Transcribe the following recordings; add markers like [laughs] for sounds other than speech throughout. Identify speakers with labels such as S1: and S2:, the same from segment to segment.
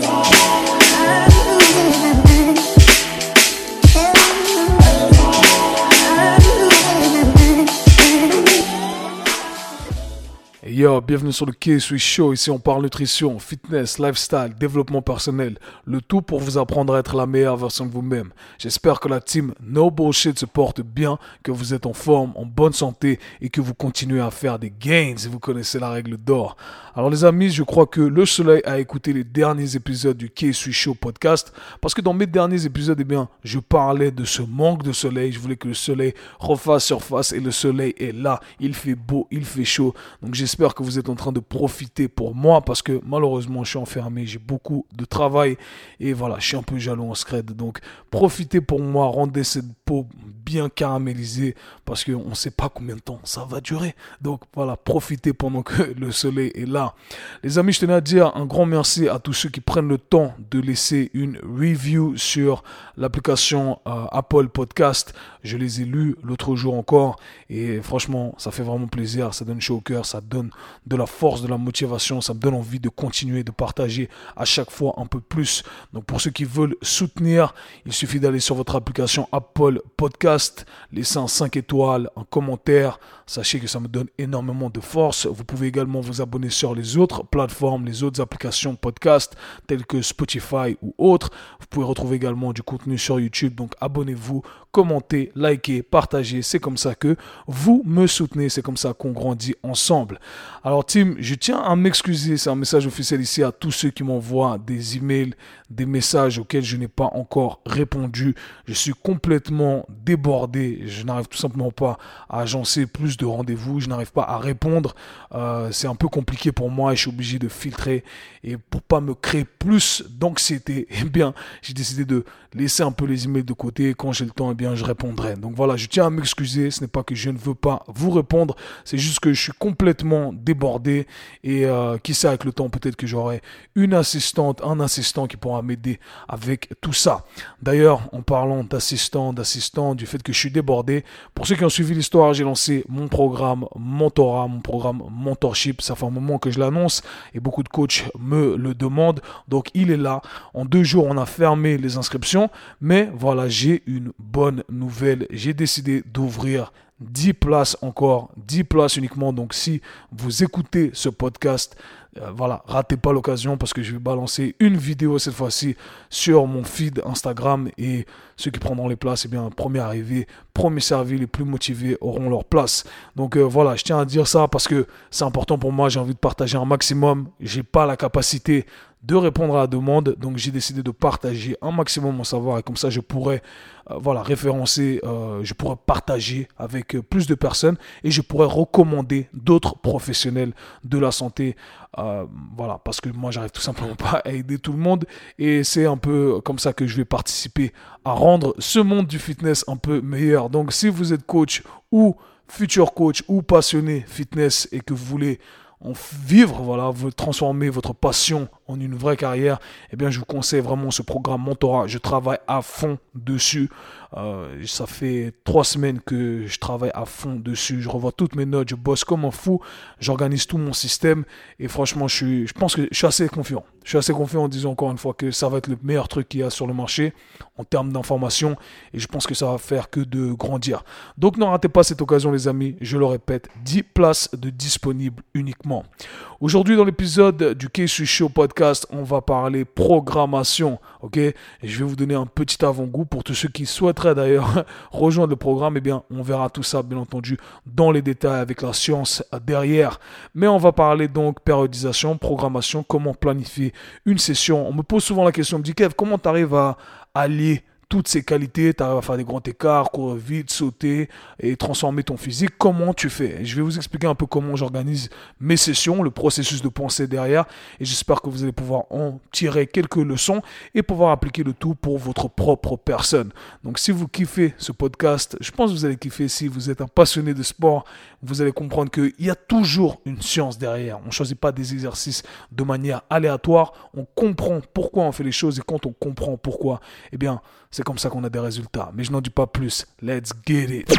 S1: today. Bienvenue sur le K-Swiss Show. Ici, on parle nutrition, fitness, lifestyle, développement personnel. Le tout pour vous apprendre à être la meilleure version de vous-même. J'espère que la team No Bullshit se porte bien, que vous êtes en forme, en bonne santé et que vous continuez à faire des gains. Vous connaissez la règle d'or. Alors, les amis, je crois que le soleil a écouté les derniers épisodes du K-Swiss Show podcast parce que dans mes derniers épisodes, eh bien, je parlais de ce manque de soleil. Je voulais que le soleil refasse surface et le soleil est là. Il fait beau, il fait chaud. Donc, j'espère que vous êtes en train de profiter pour moi parce que malheureusement je suis enfermé, j'ai beaucoup de travail et voilà, je suis un peu jaloux en scred. Donc profitez pour moi, rendez cette peau bien caramélisée parce qu'on ne sait pas combien de temps ça va durer. Donc voilà, profitez pendant que [laughs] le soleil est là. Les amis, je tenais à dire un grand merci à tous ceux qui prennent le temps de laisser une review sur l'application euh, Apple Podcast. Je les ai lus l'autre jour encore et franchement, ça fait vraiment plaisir, ça donne chaud au cœur, ça donne de la force, de la motivation, ça me donne envie de continuer, de partager à chaque fois un peu plus. Donc pour ceux qui veulent soutenir, il suffit d'aller sur votre application Apple Podcast, laisser un 5 étoiles, un commentaire. Sachez que ça me donne énormément de force. Vous pouvez également vous abonner sur les autres plateformes, les autres applications podcast telles que Spotify ou autres. Vous pouvez retrouver également du contenu sur YouTube. Donc abonnez-vous, commentez, likez, partagez. C'est comme ça que vous me soutenez. C'est comme ça qu'on grandit ensemble. Alors, Tim, je tiens à m'excuser. C'est un message officiel ici à tous ceux qui m'envoient des emails, des messages auxquels je n'ai pas encore répondu. Je suis complètement débordé. Je n'arrive tout simplement pas à agencer plus de rendez-vous. Je n'arrive pas à répondre. Euh, c'est un peu compliqué pour moi je suis obligé de filtrer. Et pour pas me créer plus d'anxiété, [laughs] eh bien, j'ai décidé de laisser un peu les emails de côté. Quand j'ai le temps, eh bien, je répondrai. Donc voilà, je tiens à m'excuser. Ce n'est pas que je ne veux pas vous répondre. C'est juste que je suis complètement débordé et euh, qui sait avec le temps peut-être que j'aurai une assistante, un assistant qui pourra m'aider avec tout ça. D'ailleurs, en parlant d'assistant, d'assistant, du fait que je suis débordé, pour ceux qui ont suivi l'histoire, j'ai lancé mon programme mentorat, mon programme mentorship. Ça fait un moment que je l'annonce et beaucoup de coachs me le demandent. Donc il est là. En deux jours, on a fermé les inscriptions, mais voilà, j'ai une bonne nouvelle. J'ai décidé d'ouvrir 10 places encore, 10 places uniquement. Donc si vous écoutez ce podcast, euh, voilà, ratez pas l'occasion parce que je vais balancer une vidéo cette fois-ci sur mon feed Instagram et ceux qui prendront les places, eh bien, premier arrivé, premier servi, les plus motivés auront leur place. Donc euh, voilà, je tiens à dire ça parce que c'est important pour moi, j'ai envie de partager un maximum. J'ai pas la capacité de répondre à la demande. Donc j'ai décidé de partager un maximum mon savoir et comme ça je pourrais euh, voilà, référencer, je pourrais partager avec euh, plus de personnes et je pourrais recommander d'autres professionnels de la santé. voilà, parce que moi j'arrive tout simplement pas à aider tout le monde et c'est un peu comme ça que je vais participer à rendre ce monde du fitness un peu meilleur. Donc si vous êtes coach ou futur coach ou passionné fitness et que vous voulez en vivre, voilà, vous transformer votre passion en une vraie carrière, eh bien, je vous conseille vraiment ce programme mentorat. Je travaille à fond dessus. Euh, ça fait trois semaines que je travaille à fond dessus. Je revois toutes mes notes, je bosse comme un fou, j'organise tout mon système et franchement, je, suis, je pense que je suis assez confiant. Je suis assez confiant en disant encore une fois que ça va être le meilleur truc qu'il y a sur le marché en termes d'information et je pense que ça va faire que de grandir. Donc ne ratez pas cette occasion les amis, je le répète, 10 places de disponibles uniquement. Aujourd'hui dans l'épisode du Case Show podcast, on va parler programmation, ok? Je vais vous donner un petit avant-goût pour tous ceux qui souhaiteraient d'ailleurs [laughs] rejoindre le programme. Eh bien, on verra tout ça bien entendu dans les détails avec la science derrière. Mais on va parler donc périodisation, programmation, comment planifier une session. On me pose souvent la question, on me dit Kev, comment tu arrives à allier toutes ces qualités, tu arrives à faire des grands écarts, courir vite, sauter et transformer ton physique. Comment tu fais? Je vais vous expliquer un peu comment j'organise mes sessions, le processus de pensée derrière et j'espère que vous allez pouvoir en tirer quelques leçons et pouvoir appliquer le tout pour votre propre personne. Donc si vous kiffez ce podcast, je pense que vous allez kiffer si vous êtes un passionné de sport, vous allez comprendre qu'il y a toujours une science derrière. On ne choisit pas des exercices de manière aléatoire, on comprend pourquoi on fait les choses et quand on comprend pourquoi, eh bien c'est comme ça qu'on a des résultats. Mais je n'en dis pas plus. Let's get it.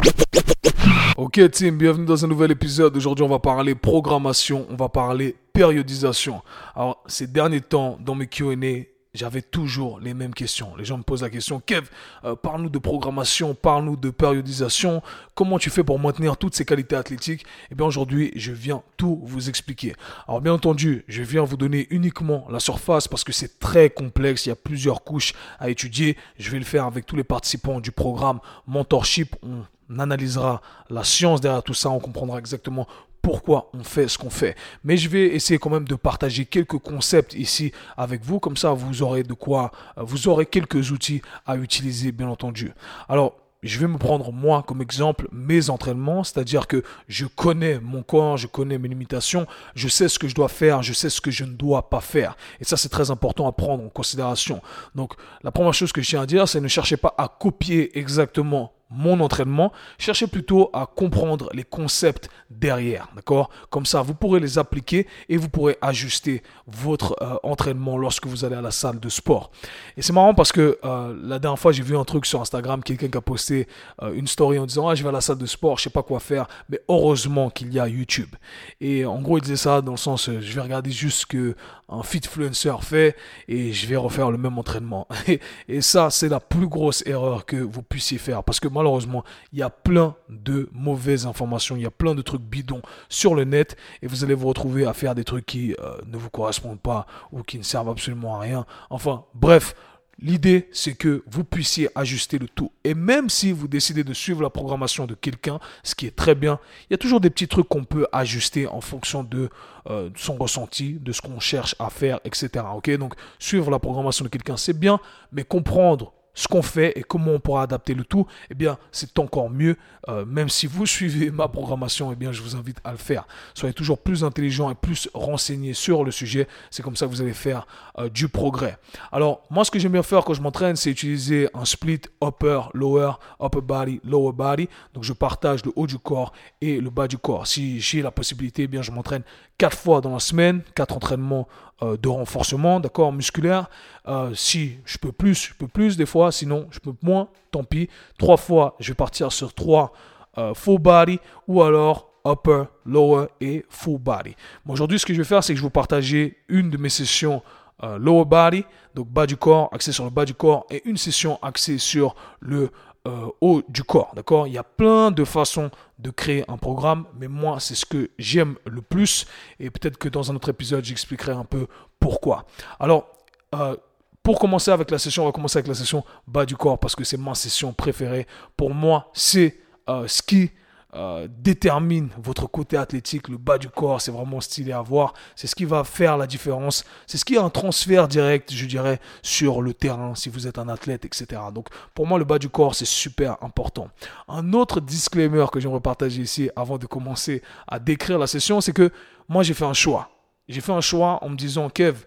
S1: Ok team, bienvenue dans un nouvel épisode. Aujourd'hui on va parler programmation, on va parler périodisation. Alors ces derniers temps dans mes Q&A, j'avais toujours les mêmes questions. Les gens me posent la question, Kev, euh, parle-nous de programmation, parle-nous de périodisation, comment tu fais pour maintenir toutes ces qualités athlétiques? Eh bien aujourd'hui, je viens tout vous expliquer. Alors bien entendu, je viens vous donner uniquement la surface parce que c'est très complexe, il y a plusieurs couches à étudier. Je vais le faire avec tous les participants du programme Mentorship. On on analysera la science derrière tout ça, on comprendra exactement pourquoi on fait ce qu'on fait. Mais je vais essayer quand même de partager quelques concepts ici avec vous, comme ça vous aurez de quoi, euh, vous aurez quelques outils à utiliser bien entendu. Alors, je vais me prendre moi comme exemple mes entraînements, c'est-à-dire que je connais mon corps, je connais mes limitations, je sais ce que je dois faire, je sais ce que je ne dois pas faire. Et ça, c'est très important à prendre en considération. Donc, la première chose que je tiens à dire, c'est ne cherchez pas à copier exactement mon entraînement, cherchez plutôt à comprendre les concepts derrière, d'accord? Comme ça, vous pourrez les appliquer et vous pourrez ajuster votre euh, entraînement lorsque vous allez à la salle de sport. Et c'est marrant parce que euh, la dernière fois, j'ai vu un truc sur Instagram, quelqu'un qui a posté euh, une story en disant ah je vais à la salle de sport, je sais pas quoi faire, mais heureusement qu'il y a YouTube. Et en gros, il disait ça dans le sens je vais regarder juste ce que un fitfluencer fait et je vais refaire le même entraînement. [laughs] Et, ça, c'est la plus grosse erreur que vous puissiez faire parce que malheureusement, il y a plein de mauvaises informations, il y a plein de trucs bidons sur le net et vous allez vous retrouver à faire des trucs qui euh, ne vous correspondent pas ou qui ne servent absolument à rien. Enfin, bref, L'idée, c'est que vous puissiez ajuster le tout. Et même si vous décidez de suivre la programmation de quelqu'un, ce qui est très bien, il y a toujours des petits trucs qu'on peut ajuster en fonction de euh, son ressenti, de ce qu'on cherche à faire, etc. Ok, donc suivre la programmation de quelqu'un, c'est bien, mais comprendre ce qu'on fait et comment on pourra adapter le tout, eh bien, c'est encore mieux. Euh, même si vous suivez ma programmation, eh bien, je vous invite à le faire. Soyez toujours plus intelligent et plus renseigné sur le sujet. C'est comme ça que vous allez faire euh, du progrès. Alors, moi, ce que j'aime bien faire quand je m'entraîne, c'est utiliser un split upper, lower, upper body, lower body. Donc, je partage le haut du corps et le bas du corps. Si j'ai la possibilité, eh bien, je m'entraîne quatre fois dans la semaine, quatre entraînements euh, de renforcement, d'accord, musculaire. Euh, si je peux plus, je peux plus des fois, sinon je peux moins, tant pis. Trois fois, je vais partir sur trois euh, full body ou alors upper, lower et full body. Aujourd'hui, ce que je vais faire, c'est que je vais vous partager une de mes sessions lower body, donc bas du corps, axé sur le bas du corps, et une session axée sur le euh, haut du corps. D'accord? Il y a plein de façons de créer un programme, mais moi, c'est ce que j'aime le plus. Et peut-être que dans un autre épisode, j'expliquerai un peu pourquoi. Alors, euh, pour commencer avec la session, on va commencer avec la session bas du corps parce que c'est ma session préférée. Pour moi, c'est euh, ce qui euh, détermine votre côté athlétique, le bas du corps, c'est vraiment stylé à voir. C'est ce qui va faire la différence. C'est ce qui est un transfert direct, je dirais, sur le terrain si vous êtes un athlète, etc. Donc pour moi, le bas du corps, c'est super important. Un autre disclaimer que j'aimerais partager ici avant de commencer à décrire la session, c'est que moi, j'ai fait un choix. J'ai fait un choix en me disant, Kev,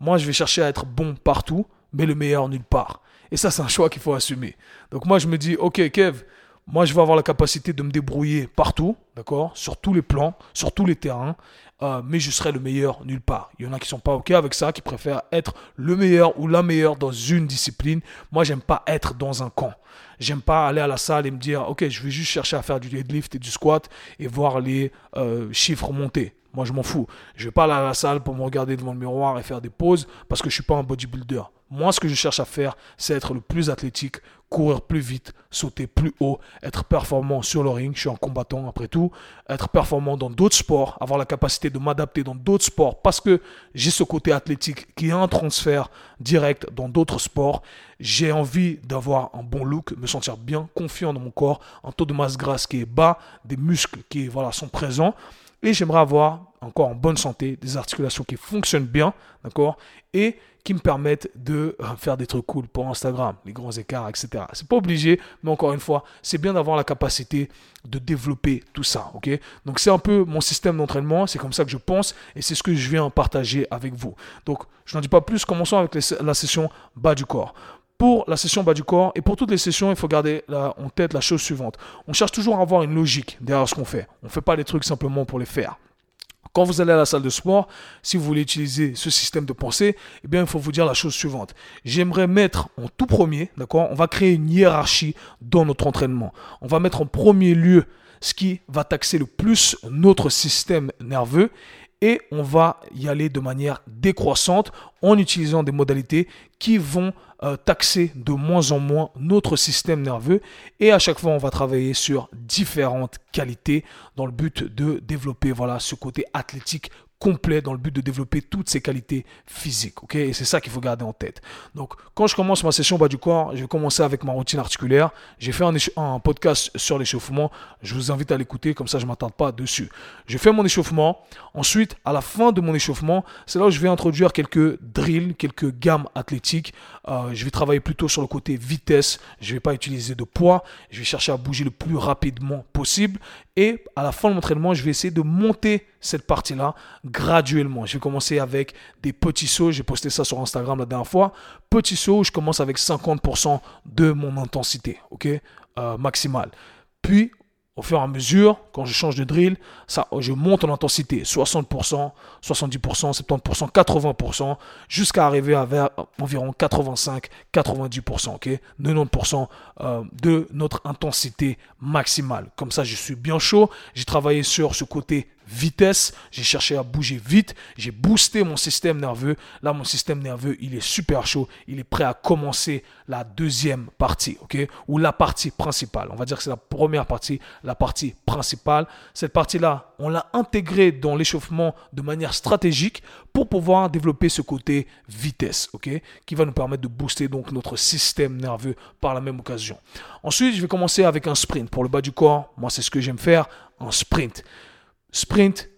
S1: moi, je vais chercher à être bon partout, mais le meilleur nulle part. Et ça, c'est un choix qu'il faut assumer. Donc moi, je me dis, ok, Kev, moi, je vais avoir la capacité de me débrouiller partout, d'accord, sur tous les plans, sur tous les terrains, euh, mais je serai le meilleur nulle part. Il y en a qui sont pas ok avec ça, qui préfèrent être le meilleur ou la meilleure dans une discipline. Moi, j'aime pas être dans un camp. J'aime pas aller à la salle et me dire, ok, je vais juste chercher à faire du deadlift et du squat et voir les euh, chiffres monter. Moi, je m'en fous. Je vais pas aller à la salle pour me regarder devant le miroir et faire des pauses parce que je suis pas un bodybuilder. Moi, ce que je cherche à faire, c'est être le plus athlétique, courir plus vite, sauter plus haut, être performant sur le ring. Je suis un combattant après tout. Être performant dans d'autres sports, avoir la capacité de m'adapter dans d'autres sports parce que j'ai ce côté athlétique qui est un transfert direct dans d'autres sports. J'ai envie d'avoir un bon look, me sentir bien, confiant dans mon corps, un taux de masse grasse qui est bas, des muscles qui voilà, sont présents. Et j'aimerais avoir encore en bonne santé, des articulations qui fonctionnent bien, d'accord, et qui me permettent de euh, faire des trucs cool pour Instagram, les grands écarts, etc. C'est pas obligé, mais encore une fois, c'est bien d'avoir la capacité de développer tout ça, ok? Donc c'est un peu mon système d'entraînement, c'est comme ça que je pense, et c'est ce que je viens partager avec vous. Donc je n'en dis pas plus, commençons avec la session bas du corps pour la session bas du corps et pour toutes les sessions, il faut garder en tête la chose suivante. On cherche toujours à avoir une logique derrière ce qu'on fait. On ne fait pas les trucs simplement pour les faire. Quand vous allez à la salle de sport, si vous voulez utiliser ce système de pensée, eh bien, il faut vous dire la chose suivante. J'aimerais mettre en tout premier, d'accord, on va créer une hiérarchie dans notre entraînement. On va mettre en premier lieu ce qui va taxer le plus notre système nerveux et on va y aller de manière décroissante en utilisant des modalités qui vont euh, taxer de moins en moins notre système nerveux. Et à chaque fois on va travailler sur différentes qualités dans le but de développer voilà ce côté athlétique complet dans le but de développer toutes ses qualités physiques. Et c'est ça qu'il faut garder en tête. Donc, quand je commence ma session bas du corps, je vais commencer avec ma routine articulaire. J'ai fait un, un, podcast sur l'échauffement. Je vous invite à l'écouter, comme ça je ne m'attarde pas dessus. Je fais mon échauffement. Ensuite, à la fin de mon échauffement, c'est là où je vais introduire quelques drills, quelques gammes athlétiques. Euh, je vais travailler plutôt sur le côté vitesse. Je ne vais pas utiliser de poids. Je vais chercher à bouger le plus rapidement possible. Et à la fin de l'entraînement, je vais essayer de monter cette partie-là graduellement. Je vais commencer avec des petits sauts. J'ai posté ça sur Instagram la dernière fois. Petits sauts, je commence avec 50% de mon intensité, ok, euh, maximale. Puis au fur et à mesure, quand je change de drill, ça, je monte en intensité 60%, 70%, 70%, 80%, jusqu'à arriver à vers environ 85, 90%, ok? 90% euh, de notre intensité maximale. Comme ça, je suis bien chaud. J'ai travaillé sur ce côté vitesse, j'ai cherché à bouger vite, j'ai boosté mon système nerveux. Là, mon système nerveux, il est super chaud, il est prêt à commencer la deuxième partie, ok? Ou la partie principale. On va dire que c'est la première partie, la partie principale. Cette partie-là, on l'a intégrée dans l'échauffement de manière stratégique pour pouvoir développer ce côté vitesse, ok? Qui va nous permettre de booster donc notre système nerveux par la même occasion. Ensuite, je vais commencer avec un sprint. Pour le bas du corps, moi, c'est ce que j'aime faire, un sprint. Sprint,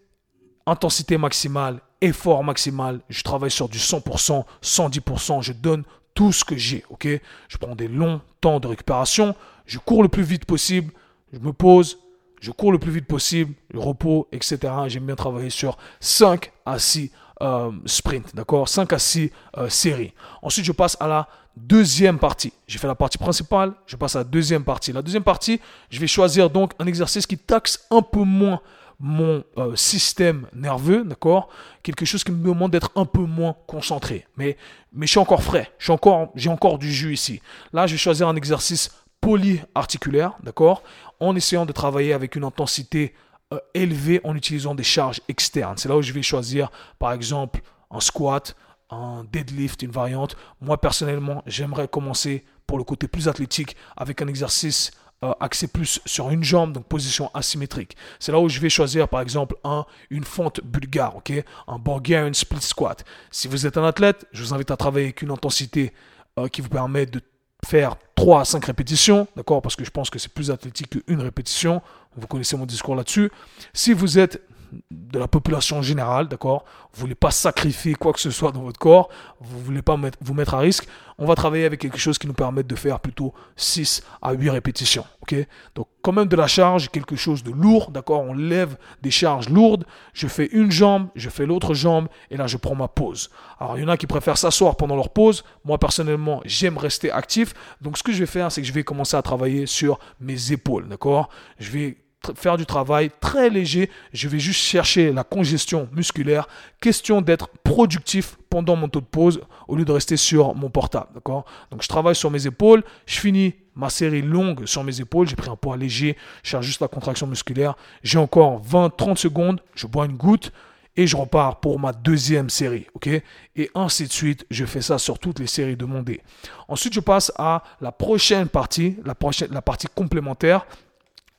S1: intensité maximale, effort maximal. Je travaille sur du 100%, 110%. Je donne tout ce que j'ai. Ok? Je prends des longs temps de récupération. Je cours le plus vite possible. Je me pose. Je cours le plus vite possible. Le repos, etc. J'aime bien travailler sur 5 à 6 euh, sprints. D'accord? 5 à 6 euh, séries. Ensuite, je passe à la deuxième partie. J'ai fait la partie principale. Je passe à la deuxième partie. La deuxième partie, je vais choisir donc un exercice qui taxe un peu moins mon euh, système nerveux, d'accord Quelque chose qui me demande d'être un peu moins concentré. Mais, mais je suis encore frais, j'ai encore, encore du jus ici. Là, je vais choisir un exercice polyarticulaire, d'accord En essayant de travailler avec une intensité euh, élevée en utilisant des charges externes. C'est là où je vais choisir, par exemple, un squat, un deadlift, une variante. Moi, personnellement, j'aimerais commencer pour le côté plus athlétique avec un exercice euh, axé plus sur une jambe, donc position asymétrique. C'est là où je vais choisir par exemple un, une fente bulgare, ok, un Bulgarian split squat. Si vous êtes un athlète, je vous invite à travailler avec une intensité euh, qui vous permet de faire 3 à 5 répétitions, d'accord, parce que je pense que c'est plus athlétique qu'une répétition. Vous connaissez mon discours là-dessus. Si vous êtes de la population générale, d'accord? Vous voulez pas sacrifier quoi que ce soit dans votre corps, vous voulez pas vous mettre à risque. On va travailler avec quelque chose qui nous permette de faire plutôt 6 à 8 répétitions, ok? Donc quand même de la charge, quelque chose de lourd, d'accord? On lève des charges lourdes, je fais une jambe, je fais l'autre jambe, et là je prends ma pause. Alors il y en a qui préfèrent s'asseoir pendant leur pause, moi personnellement j'aime rester actif, donc ce que je vais faire c'est que je vais commencer à travailler sur mes épaules, d'accord? Je vais faire du travail très léger. Je vais juste chercher la congestion musculaire. Question d'être productif pendant mon taux de pause au lieu de rester sur mon portable. D'accord? Donc je travaille sur mes épaules. Je finis ma série longue sur mes épaules. J'ai pris un poids léger. Je cherche juste la contraction musculaire. J'ai encore 20-30 secondes. Je bois une goutte et je repars pour ma deuxième série, ok? Et ainsi de suite, je fais ça sur toutes les séries de mon dé. Ensuite, je passe à la prochaine partie, la, prochaine, la partie complémentaire,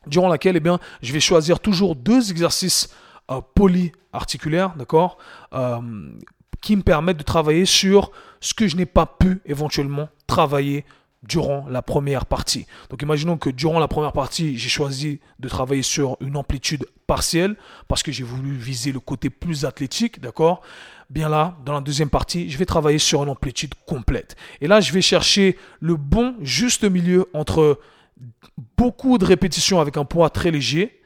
S1: durant laquelle eh bien, je vais choisir toujours deux exercices euh, polyarticulaires, d'accord, euh, qui me permettent de travailler sur ce que je n'ai pas pu éventuellement travailler durant la première partie. Donc imaginons que durant la première partie, j'ai choisi de travailler sur une amplitude partielle parce que j'ai voulu viser le côté plus athlétique, d'accord Bien là, dans la deuxième partie, je vais travailler sur une amplitude complète. Et là, je vais chercher le bon juste milieu entre beaucoup de répétitions avec un poids très léger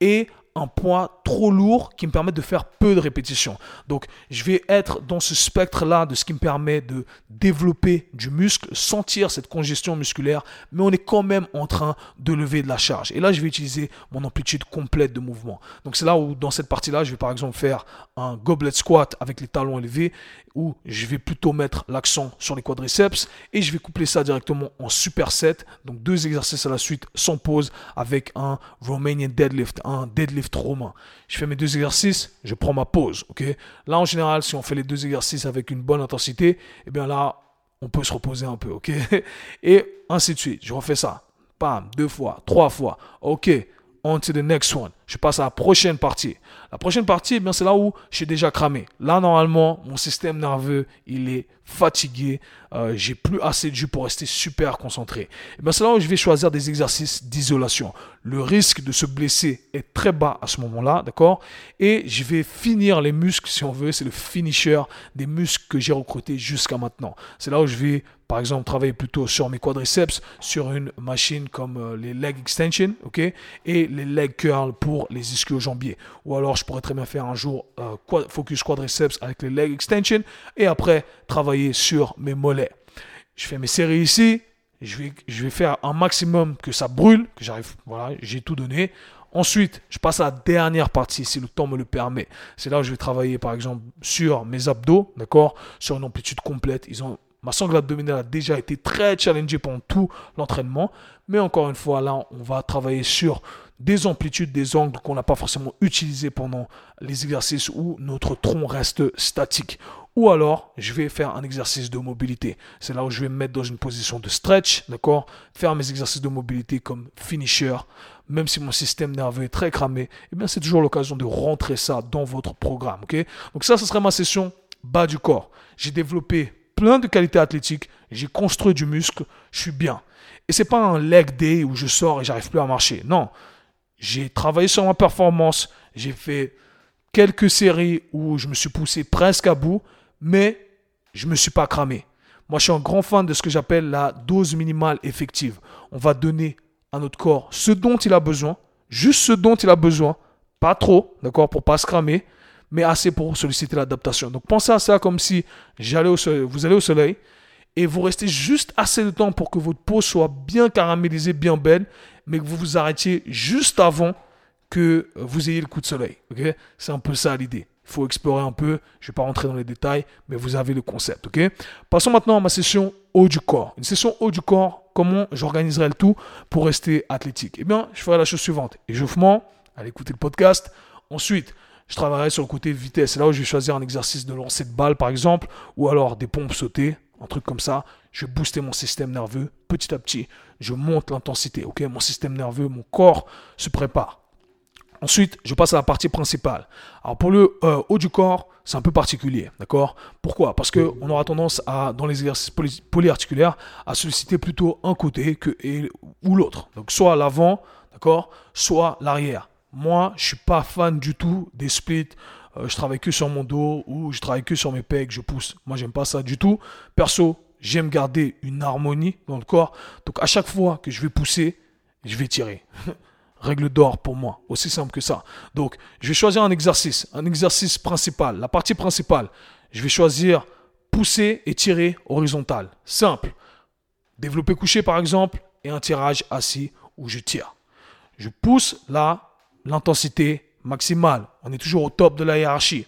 S1: et un poids trop lourd qui me permet de faire peu de répétitions. Donc, je vais être dans ce spectre-là de ce qui me permet de développer du muscle, sentir cette congestion musculaire, mais on est quand même en train de lever de la charge. Et là, je vais utiliser mon amplitude complète de mouvement. Donc, c'est là où, dans cette partie-là, je vais par exemple faire un goblet squat avec les talons élevés, où je vais plutôt mettre l'accent sur les quadriceps et je vais coupler ça directement en superset. Donc deux exercices à la suite sans pause avec un Romanian deadlift, un deadlift romain. Je fais mes deux exercices, je prends ma pause. ok? Là, en général, si on fait les deux exercices avec une bonne intensité, eh bien là, on peut se reposer un peu. ok? [laughs] Et ainsi de suite. Je refais ça. Pam, deux fois, trois fois. Ok, on to the next one. Je passe à la prochaine partie. La prochaine partie, eh bien, c'est là où je suis déjà cramé. Là, normalement, mon système nerveux, il est fatigué. Euh, j'ai plus assez de jus pour rester super concentré. Eh bien, c'est là où je vais choisir des exercices d'isolation. Le risque de se blesser est très bas à ce moment-là, d'accord? Et je vais finir les muscles, si on veut. C'est le finisher des muscles que j'ai recrutés jusqu'à maintenant. C'est là où je vais par exemple, travailler plutôt sur mes quadriceps, sur une machine comme euh, les leg extension, ok, et les leg curls pour les ischio-jambiers. Ou alors, je pourrais très bien faire un jour euh, focus quadriceps avec les leg extension et après travailler sur mes mollets. Je fais mes séries ici. Je vais, je vais faire un maximum que ça brûle, que j'arrive, voilà, j'ai tout donné. Ensuite, je passe à la dernière partie, si le temps me le permet. C'est là où je vais travailler, par exemple, sur mes abdos, d'accord? Sur une amplitude complète. Ils ont Ma sangle abdominale a déjà été très challengée pendant tout l'entraînement. Mais encore une fois, là, on va travailler sur des amplitudes, des angles qu'on n'a pas forcément utilisés pendant les exercices où notre tronc reste statique. Ou alors, je vais faire un exercice de mobilité. C'est là où je vais me mettre dans une position de stretch, d'accord? Faire mes exercices de mobilité comme finisher. Même si mon système nerveux est très cramé, eh bien, c'est toujours l'occasion de rentrer ça dans votre programme, ok? Donc ça, ce serait ma session bas du corps. J'ai développé plein de qualités athlétiques, j'ai construit du muscle, je suis bien. Et c'est pas un leg day où je sors et j'arrive plus à marcher. Non, j'ai travaillé sur ma performance, j'ai fait quelques séries où je me suis poussé presque à bout, mais je me suis pas cramé. Moi, je suis un grand fan de ce que j'appelle la dose minimale effective. On va donner à notre corps ce dont il a besoin, juste ce dont il a besoin, pas trop, d'accord, pour pas se cramer, mais assez pour solliciter l'adaptation. Donc pensez à ça comme si j'allais au soleil, vous allez au soleil et vous restez juste assez de temps pour que votre peau soit bien caramélisée, bien belle, mais que vous vous arrêtiez juste avant que vous ayez le coup de soleil. ok? C'est un peu ça l'idée. Il faut explorer un peu. Je ne vais pas rentrer dans les détails, mais vous avez le concept. ok? Passons maintenant à ma session haut du corps. Une session haut du corps, comment j'organiserai le tout pour rester athlétique? Eh bien, je ferai la chose suivante. Échauffement, allez écouter le podcast. Ensuite, je travaillerai sur le côté vitesse. Là où je vais choisir un exercice de lancer de balle, par exemple, ou alors des pompes sautées, un truc comme ça. Je vais booster mon système nerveux petit à petit. Je monte l'intensité. Mon système nerveux, mon corps se prépare. Ensuite, je passe à la partie principale. Alors pour le euh, haut du corps, c'est un peu particulier, d'accord? Pourquoi? Parce que on aura tendance à, dans les exercices polyarticulaires, à solliciter plutôt un côté que, ou l'autre. Donc soit l'avant, d'accord? Soit l'arrière. Moi, je suis pas fan du tout des splits. Euh, je travaille que sur mon dos ou je travaille que sur mes pecs, je pousse. Moi, j'aime pas ça du tout. Perso, j'aime garder une harmonie dans le corps. Donc, à chaque fois que je vais pousser, je vais tirer. [laughs] Règle d'or pour moi, aussi simple que ça. Donc, je vais choisir un exercice, un exercice principal, la partie principale. Je vais choisir pousser et tirer horizontal. Simple. Développer couché par exemple et un tirage assis où je tire. Je pousse là, l'intensité maximale. On est toujours au top de la hiérarchie.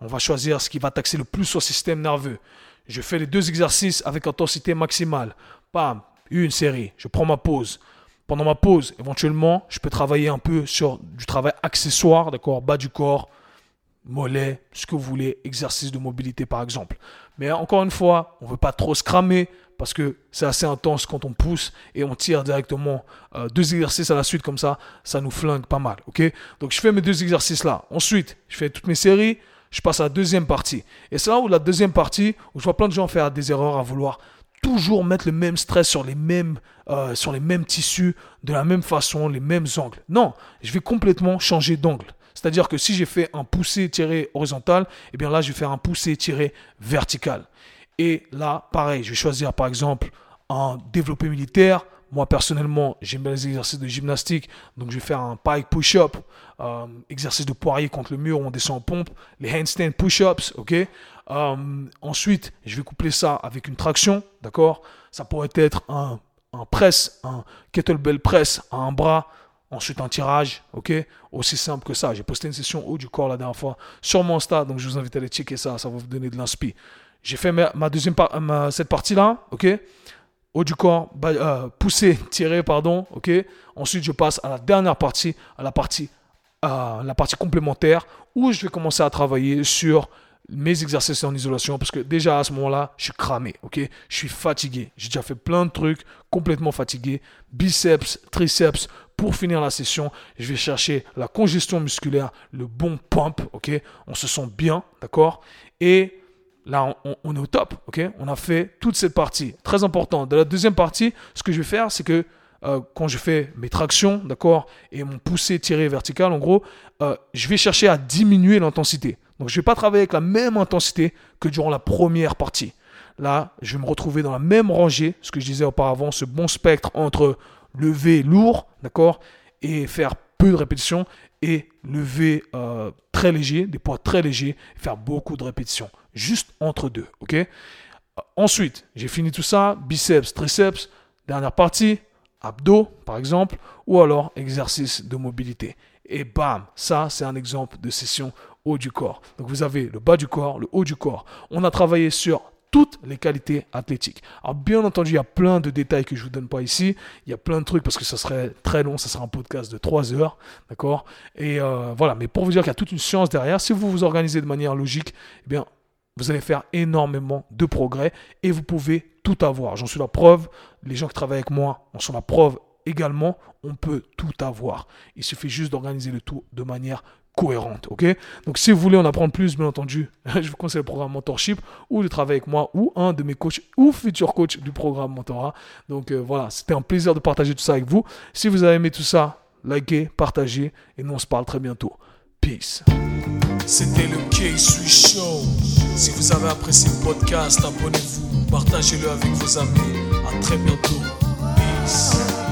S1: On va choisir ce qui va taxer le plus au système nerveux. Je fais les deux exercices avec intensité maximale. Bam, une série. Je prends ma pause. Pendant ma pause, éventuellement, je peux travailler un peu sur du travail accessoire, d'accord, bas du corps, mollet, ce que vous voulez, exercice de mobilité par exemple. Mais encore une fois, on ne veut pas trop se cramer, parce que c'est assez intense quand on pousse et on tire directement euh, deux exercices à la suite comme ça, ça nous flingue pas mal, ok? Donc je fais mes deux exercices là. Ensuite, je fais toutes mes séries, je passe à la deuxième partie. Et c'est là où la deuxième partie, où je vois plein de gens faire des erreurs à vouloir toujours mettre le même stress sur les mêmes, euh, sur les mêmes tissus, de la même façon, les mêmes angles. Non, je vais complètement changer d'angle. C'est-à-dire que si j'ai fait un poussé tiré horizontal, eh bien là, je vais faire un poussé tiré vertical. Et là, pareil, je vais choisir par exemple un développé militaire. Moi, personnellement, j'aime bien les exercices de gymnastique. Donc, je vais faire un pike push-up, euh, exercice de poirier contre le mur où on descend en pompe, les handstand push-ups, ok? Euh, Ensuite, je vais coupler ça avec une traction, d'accord? Ça pourrait être un, press, un kettlebell press à un bras, Ensuite, un tirage, ok? Aussi simple que ça. J'ai posté une session haut du corps la dernière fois sur mon stade, donc je vous invite à aller checker ça, ça va vous donner de l'inspi. J'ai fait ma, deuxième cette partie-là, ok? Haut du corps, euh, poussé, [laughs] tiré, pardon, ok? Ensuite, je passe à la dernière partie, à la partie, la partie complémentaire, où je vais commencer à travailler sur mes exercices en isolation parce que déjà à ce moment-là, je suis cramé, ok? Je suis fatigué. J'ai déjà fait plein de trucs, complètement fatigué. Biceps, triceps. Pour finir la session, je vais chercher la congestion musculaire, le bon pump, ok? On se sent bien, d'accord? Et là, on, est au top, On a fait toute cette partie. Très important. Dans la deuxième partie, ce que je vais faire, c'est que euh, quand je fais mes tractions, d'accord, et mon poussé tiré vertical, en gros, euh, je vais chercher à diminuer l'intensité. Donc je ne vais pas travailler avec la même intensité que durant la première partie. Là, je vais me retrouver dans la même rangée, ce que je disais auparavant, ce bon spectre entre lever lourd, d'accord, et faire peu de répétitions, et lever euh, très léger, des poids très légers, faire beaucoup de répétitions. Juste entre deux, ok? Ensuite, j'ai fini tout ça, biceps, triceps, dernière partie, abdos par exemple, ou alors exercice de mobilité. Et bam, ça c'est un exemple de session haut du corps. Donc vous avez le bas du corps, le haut du corps. On a travaillé sur toutes les qualités athlétiques. Alors bien entendu, il y a plein de détails que je ne vous donne pas ici. Il y a plein de trucs parce que ça serait très long, ça serait un podcast de 3 heures, d'accord? Et euh, voilà, mais pour vous dire qu'il y a toute une science derrière, si vous vous organisez de manière logique, eh bien, vous allez faire énormément de progrès et vous pouvez tout avoir. J'en suis la preuve. Les gens qui travaillent avec moi en sont la preuve également. On peut tout avoir. Il suffit juste d'organiser le tout de manière cohérente, ok? Donc si vous voulez en apprendre plus, bien entendu, [laughs] je vous conseille le programme Mentorship ou de travailler avec moi ou un de mes coachs ou futurs coachs du programme Mentorat. Donc euh, voilà, c'était un plaisir de partager tout ça avec vous. Si vous avez aimé tout ça, likez, partagez et nous on se parle très bientôt. Peace. C'était le K-Sui Show. Si vous avez apprécié le podcast, abonnez-vous, partagez-le avec vos amis. Très bientôt. Peace.